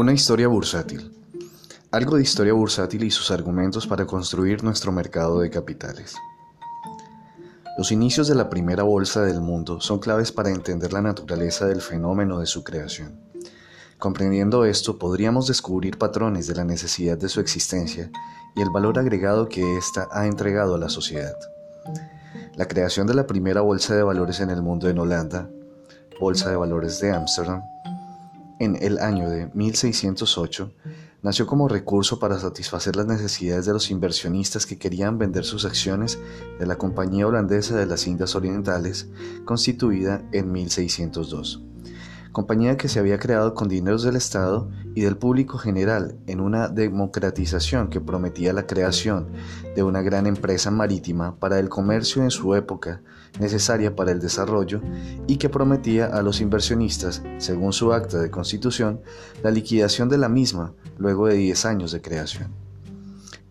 Una historia bursátil. Algo de historia bursátil y sus argumentos para construir nuestro mercado de capitales. Los inicios de la primera bolsa del mundo son claves para entender la naturaleza del fenómeno de su creación. Comprendiendo esto, podríamos descubrir patrones de la necesidad de su existencia y el valor agregado que ésta ha entregado a la sociedad. La creación de la primera bolsa de valores en el mundo en Holanda, Bolsa de Valores de Ámsterdam, en el año de 1608, nació como recurso para satisfacer las necesidades de los inversionistas que querían vender sus acciones de la Compañía Holandesa de las Indias Orientales, constituida en 1602 compañía que se había creado con dineros del Estado y del público general en una democratización que prometía la creación de una gran empresa marítima para el comercio en su época, necesaria para el desarrollo, y que prometía a los inversionistas, según su acta de constitución, la liquidación de la misma luego de 10 años de creación.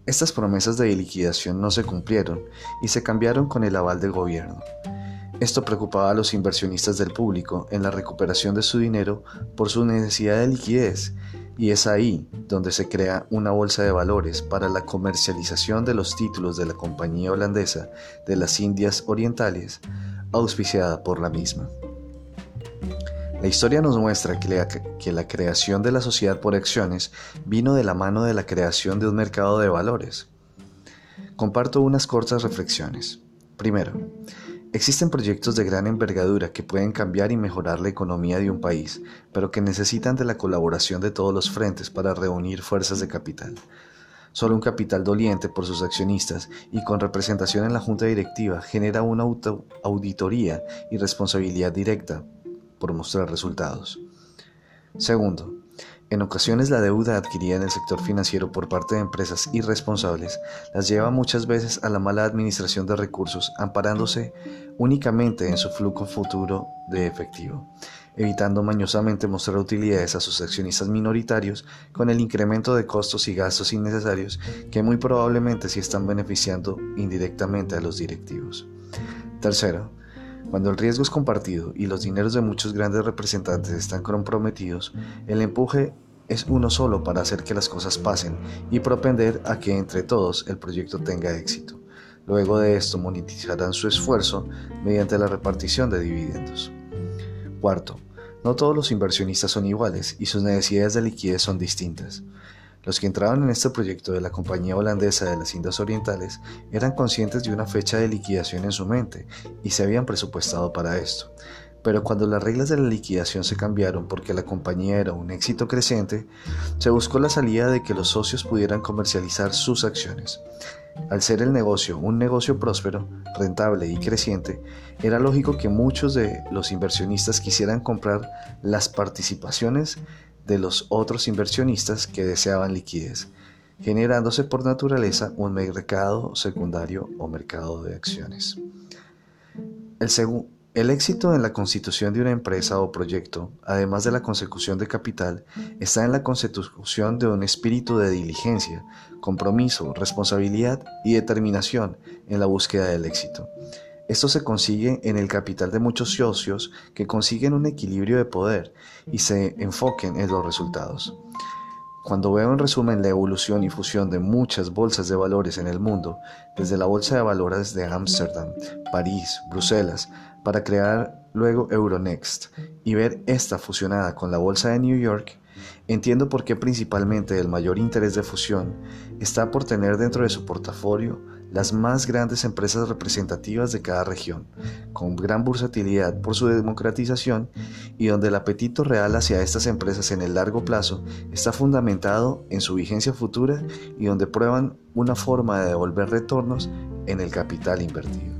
Estas promesas de liquidación no se cumplieron y se cambiaron con el aval del gobierno. Esto preocupaba a los inversionistas del público en la recuperación de su dinero por su necesidad de liquidez y es ahí donde se crea una bolsa de valores para la comercialización de los títulos de la Compañía Holandesa de las Indias Orientales, auspiciada por la misma. La historia nos muestra que la, creación de la sociedad por acciones vino de la mano de la creación de un mercado de valores. Comparto unas cortas reflexiones. Primero, Existen proyectos de gran envergadura que pueden cambiar y mejorar la economía de un país, pero que necesitan de la colaboración de todos los frentes para reunir fuerzas de capital. Solo un capital doliente por sus accionistas y con representación en la junta directiva genera una auditoría y responsabilidad directa por mostrar resultados. Segundo, en ocasiones la deuda adquirida en el sector financiero por parte de empresas irresponsables las lleva muchas veces a la mala administración de recursos amparándose únicamente en su flujo futuro de efectivo, evitando mañosamente mostrar utilidades a sus accionistas minoritarios con el incremento de costos y gastos innecesarios que muy probablemente sí están beneficiando indirectamente a los directivos. Tercero, cuando el riesgo es compartido y los dineros de muchos grandes representantes están comprometidos, el empuje es uno solo para hacer que las cosas pasen y propender a que entre todos el proyecto tenga éxito. Luego de esto monetizarán su esfuerzo mediante la repartición de dividendos. Cuarto, no todos los inversionistas son iguales y sus necesidades de liquidez son distintas. Los que entraban en este proyecto de la Compañía Holandesa de las Indias Orientales eran conscientes de una fecha de liquidación en su mente y se habían presupuestado para esto. Pero cuando las reglas de la liquidación se cambiaron porque la compañía era un éxito creciente, se buscó la salida de que los socios pudieran comercializar sus acciones. Al ser el negocio un negocio próspero, rentable y creciente, era lógico que muchos de los inversionistas quisieran comprar las participaciones de los otros inversionistas que deseaban liquidez, generándose por naturaleza un mercado secundario o mercado de acciones. El, éxito en la constitución de una empresa o proyecto, además de la consecución de capital, está en la constitución de un espíritu de diligencia, compromiso, responsabilidad y determinación en la búsqueda del éxito. Esto se consigue en el capital de muchos socios que consiguen un equilibrio de poder y se enfoquen en los resultados. Cuando veo en resumen la evolución y fusión de muchas bolsas de valores en el mundo, desde la bolsa de valores de Ámsterdam, París, Bruselas, para crear luego Euronext y ver esta fusionada con la bolsa de New York, entiendo por qué principalmente el mayor interés de fusión está por tener dentro de su portafolio las más grandes empresas representativas de cada región, con gran versatilidad por su democratización y donde el apetito real hacia estas empresas en el largo plazo está fundamentado en su vigencia futura y donde prueban una forma de devolver retornos en el capital invertido.